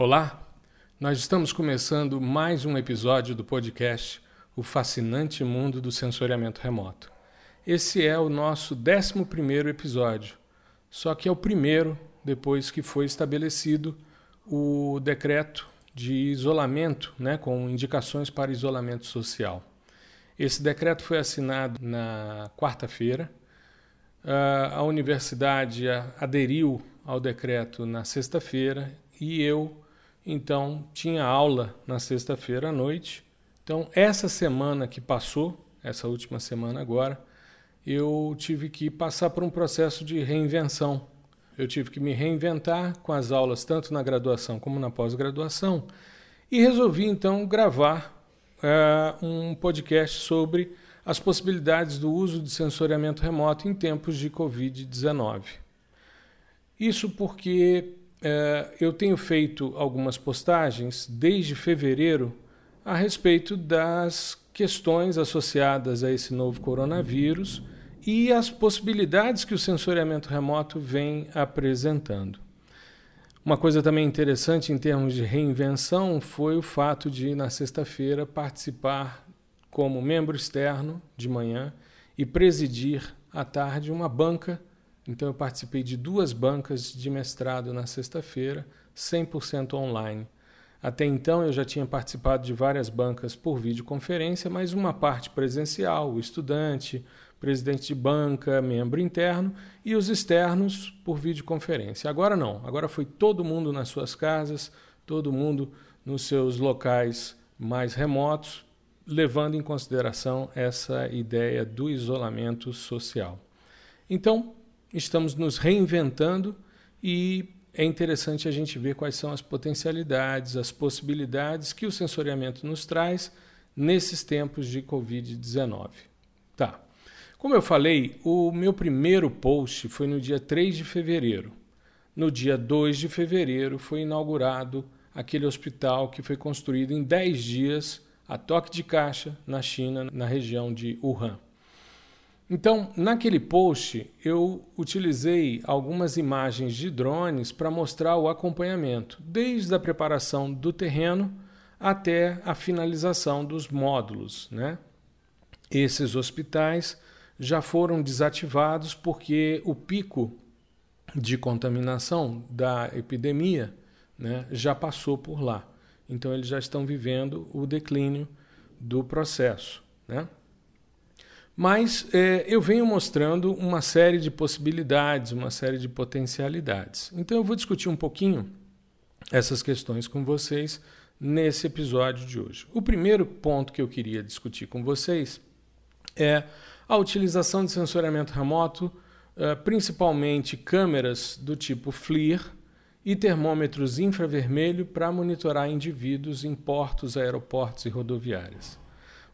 Olá, nós estamos começando mais um episódio do podcast O Fascinante Mundo do Sensoriamento Remoto. Esse é o nosso 11 episódio, só que é o primeiro depois que foi estabelecido o decreto de isolamento, né, com indicações para isolamento social. Esse decreto foi assinado na quarta-feira. Uh, a universidade aderiu ao decreto na sexta-feira e eu, então, tinha aula na sexta-feira à noite. Então, essa semana que passou, essa última semana agora, eu tive que passar por um processo de reinvenção. Eu tive que me reinventar com as aulas, tanto na graduação como na pós-graduação, e resolvi então gravar uh, um podcast sobre as possibilidades do uso de sensoriamento remoto em tempos de Covid-19. Isso porque uh, eu tenho feito algumas postagens desde fevereiro a respeito das questões associadas a esse novo coronavírus e as possibilidades que o sensoriamento remoto vem apresentando. Uma coisa também interessante em termos de reinvenção foi o fato de, na sexta-feira, participar como membro externo de manhã e presidir à tarde uma banca. Então, eu participei de duas bancas de mestrado na sexta-feira, 100% online. Até então, eu já tinha participado de várias bancas por videoconferência, mas uma parte presencial, o estudante, presidente de banca, membro interno, e os externos por videoconferência. Agora não, agora foi todo mundo nas suas casas, todo mundo nos seus locais mais remotos, levando em consideração essa ideia do isolamento social. Então, estamos nos reinventando e é interessante a gente ver quais são as potencialidades, as possibilidades que o sensoriamento nos traz nesses tempos de Covid-19. Tá. Como eu falei, o meu primeiro post foi no dia 3 de fevereiro. No dia 2 de fevereiro foi inaugurado aquele hospital que foi construído em 10 dias a toque de caixa na China, na região de Wuhan. Então, naquele post, eu utilizei algumas imagens de drones para mostrar o acompanhamento, desde a preparação do terreno até a finalização dos módulos. Né? Esses hospitais já foram desativados porque o pico de contaminação da epidemia né, já passou por lá. Então, eles já estão vivendo o declínio do processo. Né? Mas é, eu venho mostrando uma série de possibilidades, uma série de potencialidades. Então, eu vou discutir um pouquinho essas questões com vocês nesse episódio de hoje. O primeiro ponto que eu queria discutir com vocês é a utilização de sensoriamento remoto, eh, principalmente câmeras do tipo FLIR e termômetros infravermelho para monitorar indivíduos em portos, aeroportos e rodoviárias.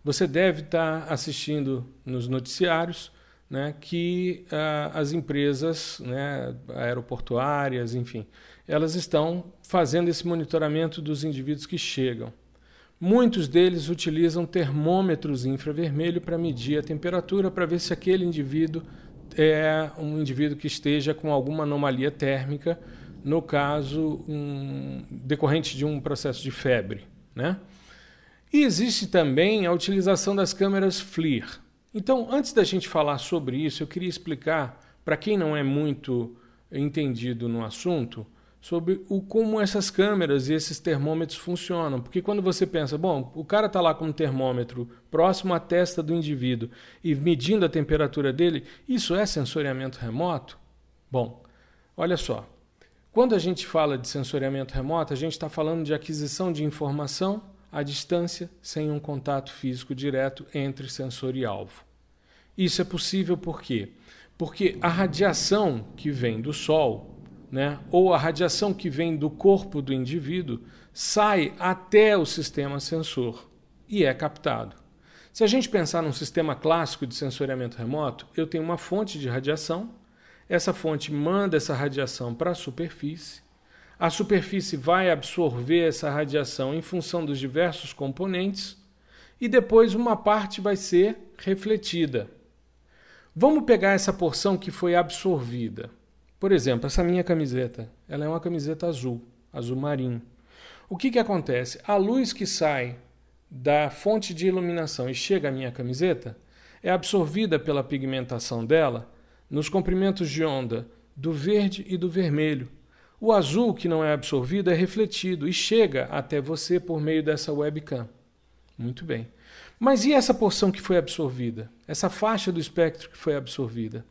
Você deve estar assistindo nos noticiários né, que uh, as empresas né, aeroportuárias, enfim, elas estão fazendo esse monitoramento dos indivíduos que chegam. Muitos deles utilizam termômetros infravermelho para medir a temperatura, para ver se aquele indivíduo é um indivíduo que esteja com alguma anomalia térmica, no caso, um, decorrente de um processo de febre. Né? E existe também a utilização das câmeras FLIR. Então, antes da gente falar sobre isso, eu queria explicar, para quem não é muito entendido no assunto, sobre o, como essas câmeras e esses termômetros funcionam. Porque quando você pensa, bom, o cara está lá com um termômetro próximo à testa do indivíduo e medindo a temperatura dele, isso é sensoriamento remoto? Bom, olha só. Quando a gente fala de sensoriamento remoto, a gente está falando de aquisição de informação à distância, sem um contato físico direto entre sensor e alvo. Isso é possível por quê? Porque a radiação que vem do Sol, né, ou a radiação que vem do corpo do indivíduo sai até o sistema sensor e é captado. Se a gente pensar num sistema clássico de sensoriamento remoto, eu tenho uma fonte de radiação, essa fonte manda essa radiação para a superfície, a superfície vai absorver essa radiação em função dos diversos componentes e depois uma parte vai ser refletida. Vamos pegar essa porção que foi absorvida. Por exemplo, essa minha camiseta, ela é uma camiseta azul, azul marinho. o que, que acontece? A luz que sai da fonte de iluminação e chega à minha camiseta é absorvida pela pigmentação dela nos comprimentos de onda do verde e do vermelho. O azul, que não é absorvido, é refletido e chega até você por meio dessa webcam. Muito bem. Mas e essa porção que foi absorvida? Essa faixa do espectro que foi absorvida?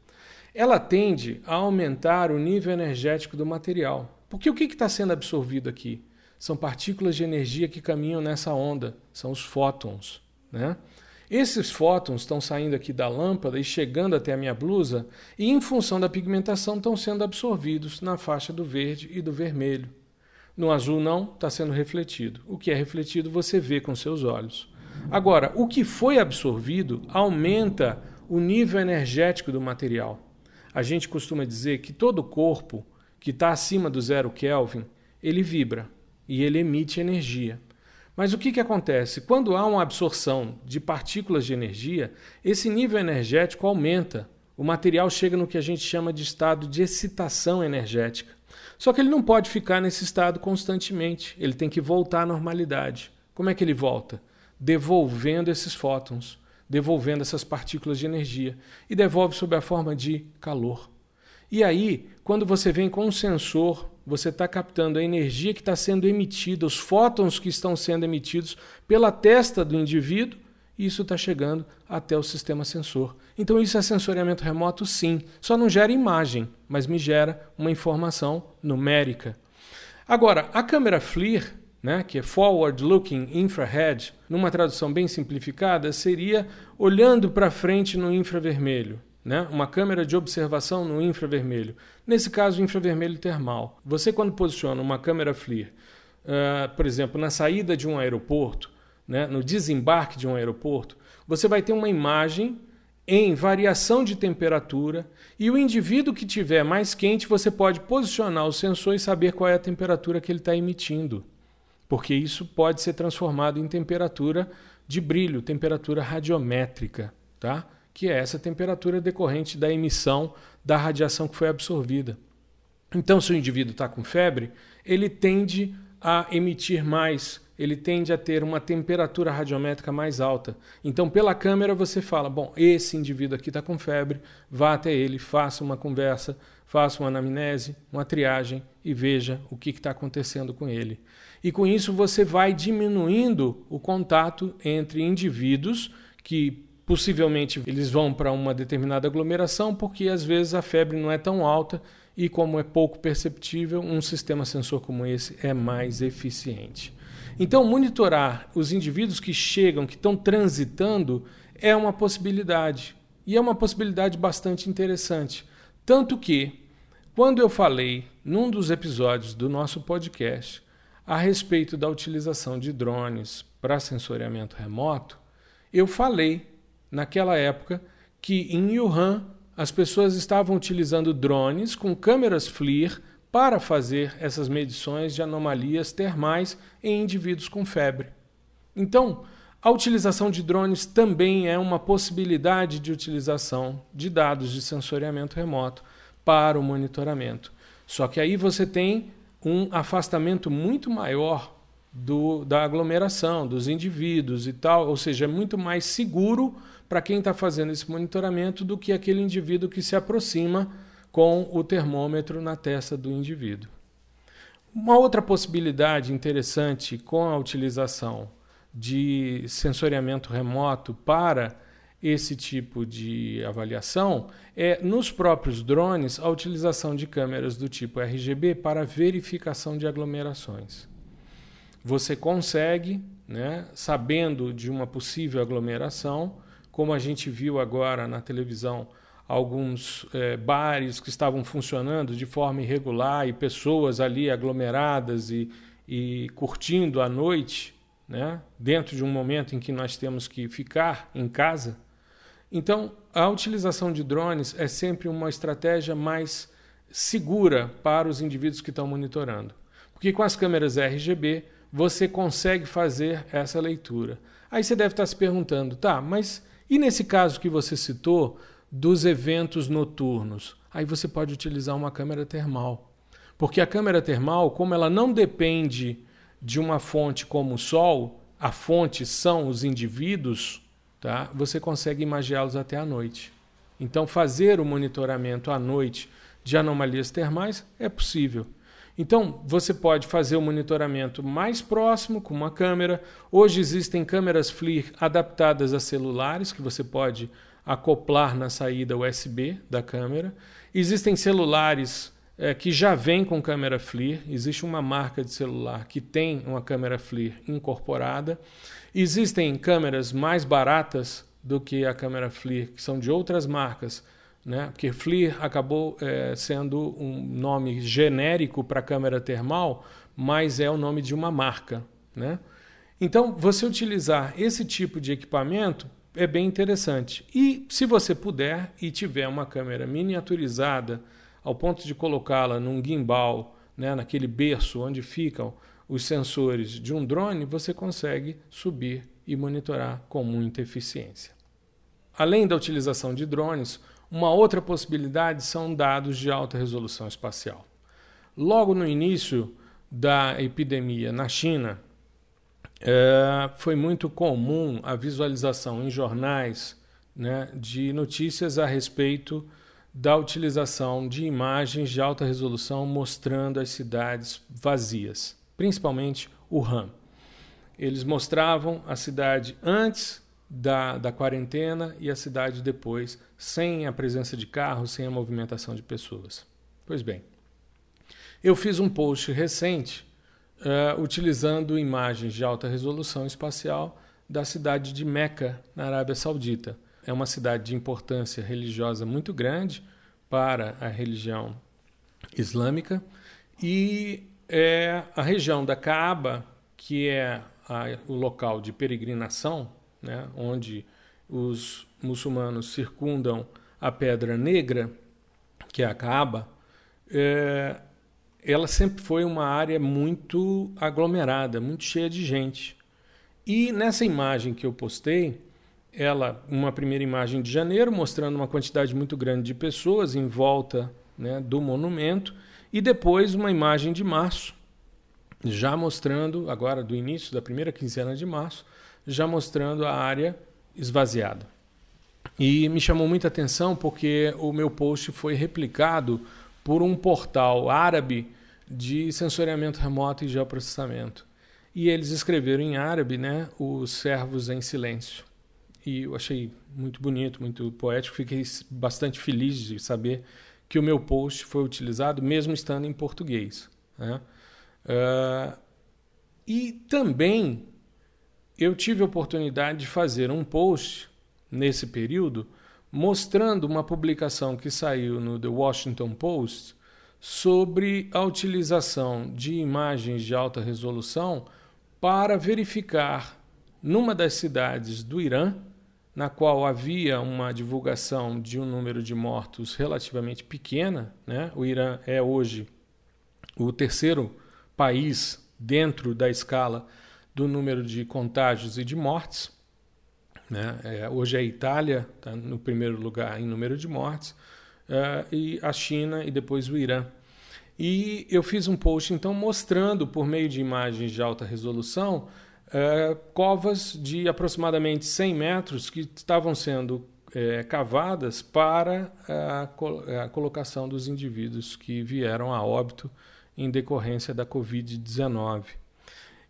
Ela tende a aumentar o nível energético do material. Porque o que está sendo absorvido aqui? São partículas de energia que caminham nessa onda, são os fótons. Né? Esses fótons estão saindo aqui da lâmpada e chegando até a minha blusa, e em função da pigmentação estão sendo absorvidos na faixa do verde e do vermelho. No azul não, está sendo refletido. O que é refletido você vê com seus olhos. Agora, o que foi absorvido aumenta o nível energético do material. A gente costuma dizer que todo corpo que está acima do zero Kelvin, ele vibra e ele emite energia. Mas o que, que acontece? Quando há uma absorção de partículas de energia, esse nível energético aumenta. O material chega no que a gente chama de estado de excitação energética. Só que ele não pode ficar nesse estado constantemente, ele tem que voltar à normalidade. Como é que ele volta? Devolvendo esses fótons, devolvendo essas partículas de energia. E devolve sob a forma de calor. E aí, quando você vem com um sensor você está captando a energia que está sendo emitida, os fótons que estão sendo emitidos pela testa do indivíduo, e isso está chegando até o sistema sensor. Então, isso é sensoriamento remoto, sim. Só não gera imagem, mas me gera uma informação numérica. Agora, a câmera FLIR, né, que é Forward Looking Infrared, numa tradução bem simplificada, seria olhando para frente no infravermelho né? uma câmera de observação no infravermelho. Nesse caso, infravermelho termal. Você, quando posiciona uma câmera FLIR, uh, por exemplo, na saída de um aeroporto, né? no desembarque de um aeroporto, você vai ter uma imagem em variação de temperatura e o indivíduo que tiver mais quente, você pode posicionar o sensor e saber qual é a temperatura que ele está emitindo. Porque isso pode ser transformado em temperatura de brilho, temperatura radiométrica. Tá? Que é essa temperatura decorrente da emissão da radiação que foi absorvida. Então, se o indivíduo está com febre, ele tende a emitir mais, ele tende a ter uma temperatura radiométrica mais alta. Então, pela câmera, você fala: bom, esse indivíduo aqui está com febre, vá até ele, faça uma conversa, faça uma anamnese, uma triagem e veja o que está acontecendo com ele. E com isso, você vai diminuindo o contato entre indivíduos que Possivelmente eles vão para uma determinada aglomeração porque às vezes a febre não é tão alta e, como é pouco perceptível, um sistema sensor como esse é mais eficiente. Então, monitorar os indivíduos que chegam, que estão transitando, é uma possibilidade. E é uma possibilidade bastante interessante. Tanto que, quando eu falei num dos episódios do nosso podcast a respeito da utilização de drones para sensoriamento remoto, eu falei naquela época que em Wuhan as pessoas estavam utilizando drones com câmeras FLIR para fazer essas medições de anomalias termais em indivíduos com febre. Então, a utilização de drones também é uma possibilidade de utilização de dados de sensoriamento remoto para o monitoramento. Só que aí você tem um afastamento muito maior do, da aglomeração, dos indivíduos e tal, ou seja, é muito mais seguro para quem está fazendo esse monitoramento do que aquele indivíduo que se aproxima com o termômetro na testa do indivíduo. Uma outra possibilidade interessante com a utilização de sensoriamento remoto para esse tipo de avaliação é nos próprios drones a utilização de câmeras do tipo RGB para verificação de aglomerações. Você consegue, né, sabendo de uma possível aglomeração, como a gente viu agora na televisão, alguns é, bares que estavam funcionando de forma irregular e pessoas ali aglomeradas e, e curtindo a noite, né, dentro de um momento em que nós temos que ficar em casa. Então, a utilização de drones é sempre uma estratégia mais segura para os indivíduos que estão monitorando. Porque com as câmeras RGB você consegue fazer essa leitura. Aí você deve estar se perguntando, tá, mas e nesse caso que você citou, dos eventos noturnos, aí você pode utilizar uma câmera termal. Porque a câmera termal, como ela não depende de uma fonte como o Sol, a fonte são os indivíduos, tá? você consegue imagiá-los até à noite. Então, fazer o monitoramento à noite de anomalias termais é possível. Então, você pode fazer o monitoramento mais próximo com uma câmera. Hoje existem câmeras FLIR adaptadas a celulares que você pode acoplar na saída USB da câmera. Existem celulares é, que já vêm com câmera FLIR. Existe uma marca de celular que tem uma câmera FLIR incorporada. Existem câmeras mais baratas do que a câmera FLIR, que são de outras marcas, né? porque FLIR acabou é, sendo um nome genérico para câmera termal, mas é o nome de uma marca. Né? Então, você utilizar esse tipo de equipamento é bem interessante. E se você puder e tiver uma câmera miniaturizada ao ponto de colocá-la num gimbal, né, naquele berço onde ficam os sensores de um drone, você consegue subir e monitorar com muita eficiência. Além da utilização de drones, uma outra possibilidade são dados de alta resolução espacial. Logo no início da epidemia na China, é, foi muito comum a visualização em jornais né, de notícias a respeito da utilização de imagens de alta resolução mostrando as cidades vazias, principalmente Wuhan. Eles mostravam a cidade antes da, da quarentena e a cidade depois, sem a presença de carros, sem a movimentação de pessoas. Pois bem, eu fiz um post recente uh, utilizando imagens de alta resolução espacial da cidade de Meca, na Arábia Saudita. É uma cidade de importância religiosa muito grande para a religião islâmica e é a região da Kaaba, que é a, o local de peregrinação né, onde os muçulmanos circundam a Pedra Negra, que é a Kaaba, é, ela sempre foi uma área muito aglomerada, muito cheia de gente. E nessa imagem que eu postei, ela, uma primeira imagem de janeiro, mostrando uma quantidade muito grande de pessoas em volta né, do monumento, e depois uma imagem de março, já mostrando, agora do início da primeira quinzena de março, já mostrando a área esvaziada. E me chamou muita atenção porque o meu post foi replicado por um portal árabe de sensoriamento remoto e geoprocessamento. E eles escreveram em árabe, né, os servos em silêncio. E eu achei muito bonito, muito poético, fiquei bastante feliz de saber que o meu post foi utilizado, mesmo estando em português. Né? Uh, e também eu tive a oportunidade de fazer um post nesse período mostrando uma publicação que saiu no The Washington Post sobre a utilização de imagens de alta resolução para verificar numa das cidades do Irã, na qual havia uma divulgação de um número de mortos relativamente pequena, né? O Irã é hoje o terceiro país dentro da escala do número de contágios e de mortes. Né? É, hoje a Itália está no primeiro lugar em número de mortes, é, e a China e depois o Irã. E eu fiz um post então mostrando, por meio de imagens de alta resolução, é, covas de aproximadamente 100 metros que estavam sendo é, cavadas para a, a colocação dos indivíduos que vieram a óbito em decorrência da Covid-19.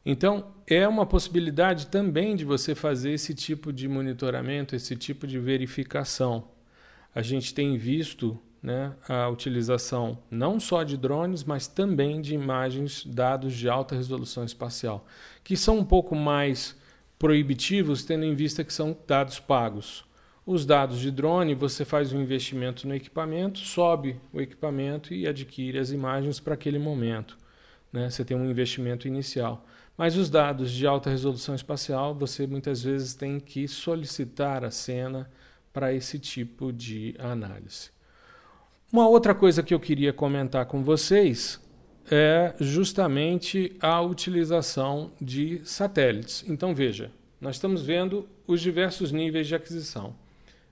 Então, é uma possibilidade também de você fazer esse tipo de monitoramento, esse tipo de verificação. A gente tem visto né, a utilização não só de drones, mas também de imagens, dados de alta resolução espacial, que são um pouco mais proibitivos, tendo em vista que são dados pagos. Os dados de drone, você faz um investimento no equipamento, sobe o equipamento e adquire as imagens para aquele momento. Né? Você tem um investimento inicial. Mas os dados de alta resolução espacial, você muitas vezes tem que solicitar a cena para esse tipo de análise. Uma outra coisa que eu queria comentar com vocês é justamente a utilização de satélites. Então veja, nós estamos vendo os diversos níveis de aquisição.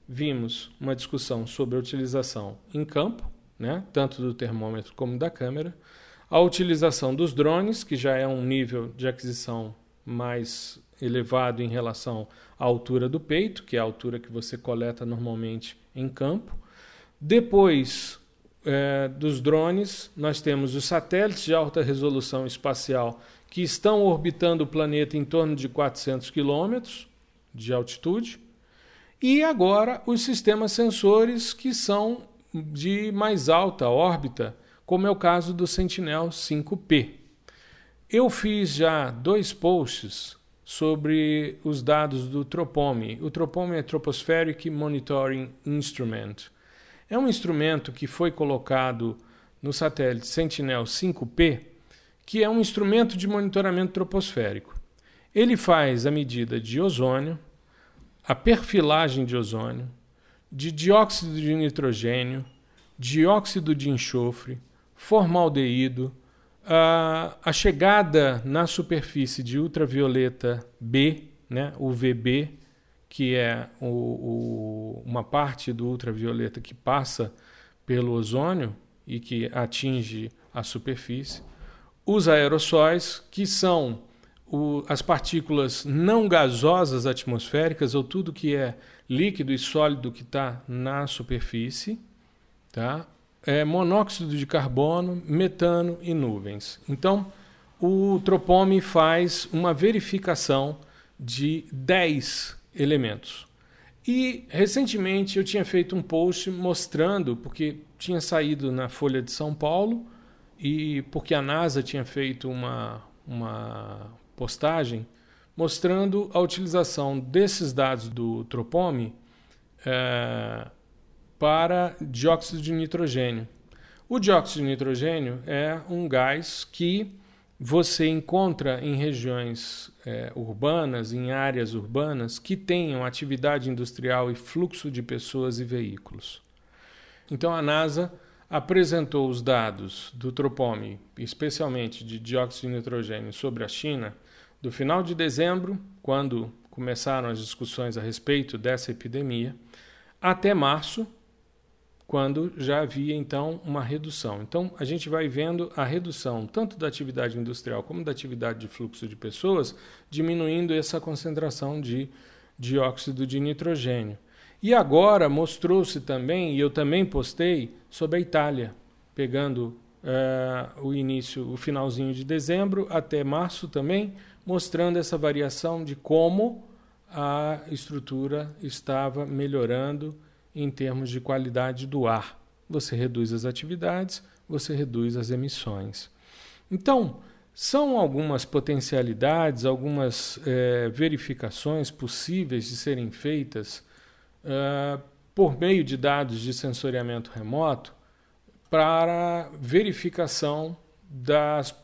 Vimos uma discussão sobre a utilização em campo, né, tanto do termômetro como da câmera. A utilização dos drones, que já é um nível de aquisição mais elevado em relação à altura do peito, que é a altura que você coleta normalmente em campo. Depois é, dos drones, nós temos os satélites de alta resolução espacial que estão orbitando o planeta em torno de 400 quilômetros de altitude. E agora os sistemas sensores que são de mais alta órbita, como é o caso do Sentinel 5P. Eu fiz já dois posts sobre os dados do TROPOMI. O TROPOMI é Tropospheric Monitoring Instrument. É um instrumento que foi colocado no satélite Sentinel 5P, que é um instrumento de monitoramento troposférico. Ele faz a medida de ozônio, a perfilagem de ozônio, de dióxido de nitrogênio, dióxido de enxofre, formaldeído, a, a chegada na superfície de ultravioleta B, né, UVB, que é o, o, uma parte do ultravioleta que passa pelo ozônio e que atinge a superfície, os aerossóis, que são o, as partículas não gasosas atmosféricas, ou tudo que é líquido e sólido que está na superfície, tá? É monóxido de carbono, metano e nuvens. Então, o Tropome faz uma verificação de 10 elementos. E recentemente eu tinha feito um post mostrando, porque tinha saído na Folha de São Paulo e porque a NASA tinha feito uma, uma postagem mostrando a utilização desses dados do Tropome é, para dióxido de nitrogênio. O dióxido de nitrogênio é um gás que você encontra em regiões é, urbanas, em áreas urbanas que tenham atividade industrial e fluxo de pessoas e veículos. Então a NASA apresentou os dados do Tropome, especialmente de dióxido de nitrogênio, sobre a China, do final de dezembro, quando começaram as discussões a respeito dessa epidemia, até março, quando já havia então uma redução. Então a gente vai vendo a redução tanto da atividade industrial como da atividade de fluxo de pessoas, diminuindo essa concentração de dióxido de nitrogênio. E agora mostrou-se também, e eu também postei, sobre a Itália, pegando uh, o início, o finalzinho de dezembro até março também, mostrando essa variação de como a estrutura estava melhorando em termos de qualidade do ar. Você reduz as atividades, você reduz as emissões. Então, são algumas potencialidades, algumas é, verificações possíveis de serem feitas é, por meio de dados de sensoriamento remoto para verificação das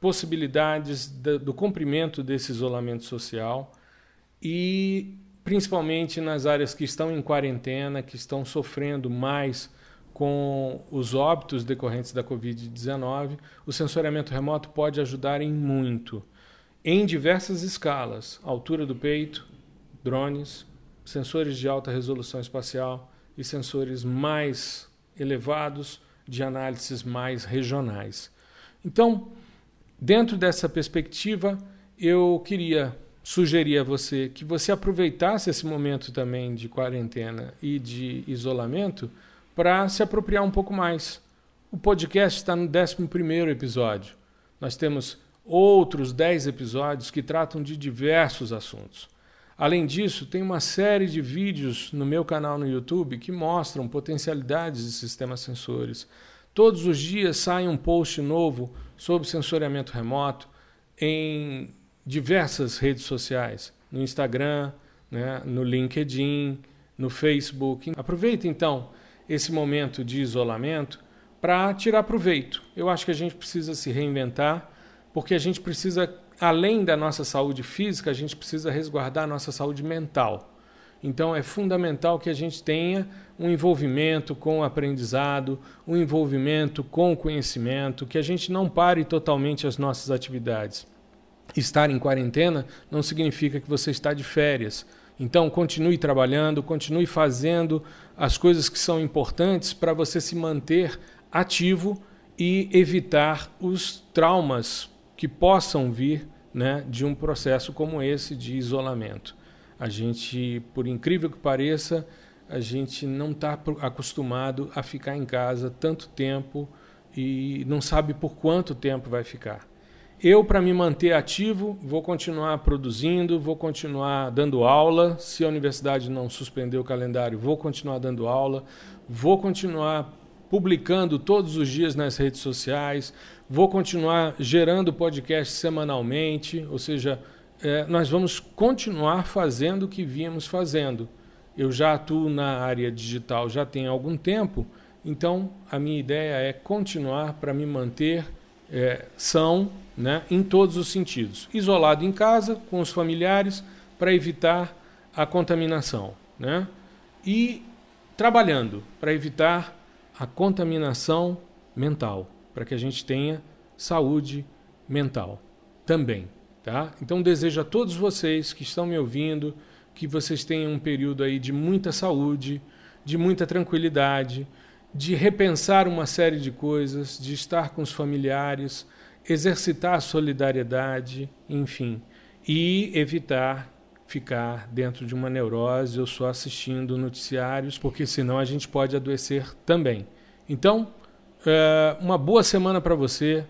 possibilidades do cumprimento desse isolamento social e principalmente nas áreas que estão em quarentena, que estão sofrendo mais com os óbitos decorrentes da Covid-19, o sensoriamento remoto pode ajudar em muito, em diversas escalas: altura do peito, drones, sensores de alta resolução espacial e sensores mais elevados de análises mais regionais. Então, dentro dessa perspectiva, eu queria sugerir a você que você aproveitasse esse momento também de quarentena e de isolamento para se apropriar um pouco mais. O podcast está no 11 episódio. Nós temos outros 10 episódios que tratam de diversos assuntos. Além disso, tem uma série de vídeos no meu canal no YouTube que mostram potencialidades de sistemas sensores. Todos os dias sai um post novo sobre sensoriamento remoto em diversas redes sociais, no Instagram, né, no LinkedIn, no Facebook. Aproveita então esse momento de isolamento para tirar proveito. Eu acho que a gente precisa se reinventar, porque a gente precisa, além da nossa saúde física, a gente precisa resguardar a nossa saúde mental. Então é fundamental que a gente tenha um envolvimento com o aprendizado, um envolvimento com o conhecimento, que a gente não pare totalmente as nossas atividades estar em quarentena não significa que você está de férias. Então, continue trabalhando, continue fazendo as coisas que são importantes para você se manter ativo e evitar os traumas que possam vir né, de um processo como esse de isolamento. A gente, por incrível que pareça, a gente não está acostumado a ficar em casa tanto tempo e não sabe por quanto tempo vai ficar. Eu, para me manter ativo, vou continuar produzindo, vou continuar dando aula. Se a universidade não suspender o calendário, vou continuar dando aula, vou continuar publicando todos os dias nas redes sociais, vou continuar gerando podcast semanalmente, ou seja, é, nós vamos continuar fazendo o que vínhamos fazendo. Eu já atuo na área digital já tem algum tempo, então a minha ideia é continuar para me manter é, são né, em todos os sentidos. Isolado em casa, com os familiares, para evitar a contaminação. Né? E trabalhando para evitar a contaminação mental, para que a gente tenha saúde mental também. Tá? Então desejo a todos vocês que estão me ouvindo que vocês tenham um período aí de muita saúde, de muita tranquilidade, de repensar uma série de coisas, de estar com os familiares, exercitar a solidariedade, enfim, e evitar ficar dentro de uma neurose ou só assistindo noticiários, porque senão a gente pode adoecer também. Então, é, uma boa semana para você,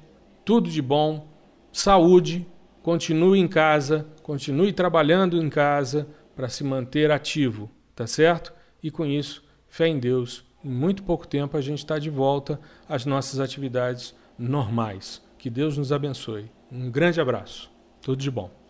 tudo de bom, saúde, continue em casa, continue trabalhando em casa para se manter ativo, tá certo? E com isso, fé em Deus, em muito pouco tempo a gente está de volta às nossas atividades normais. Que Deus nos abençoe. Um grande abraço. Tudo de bom.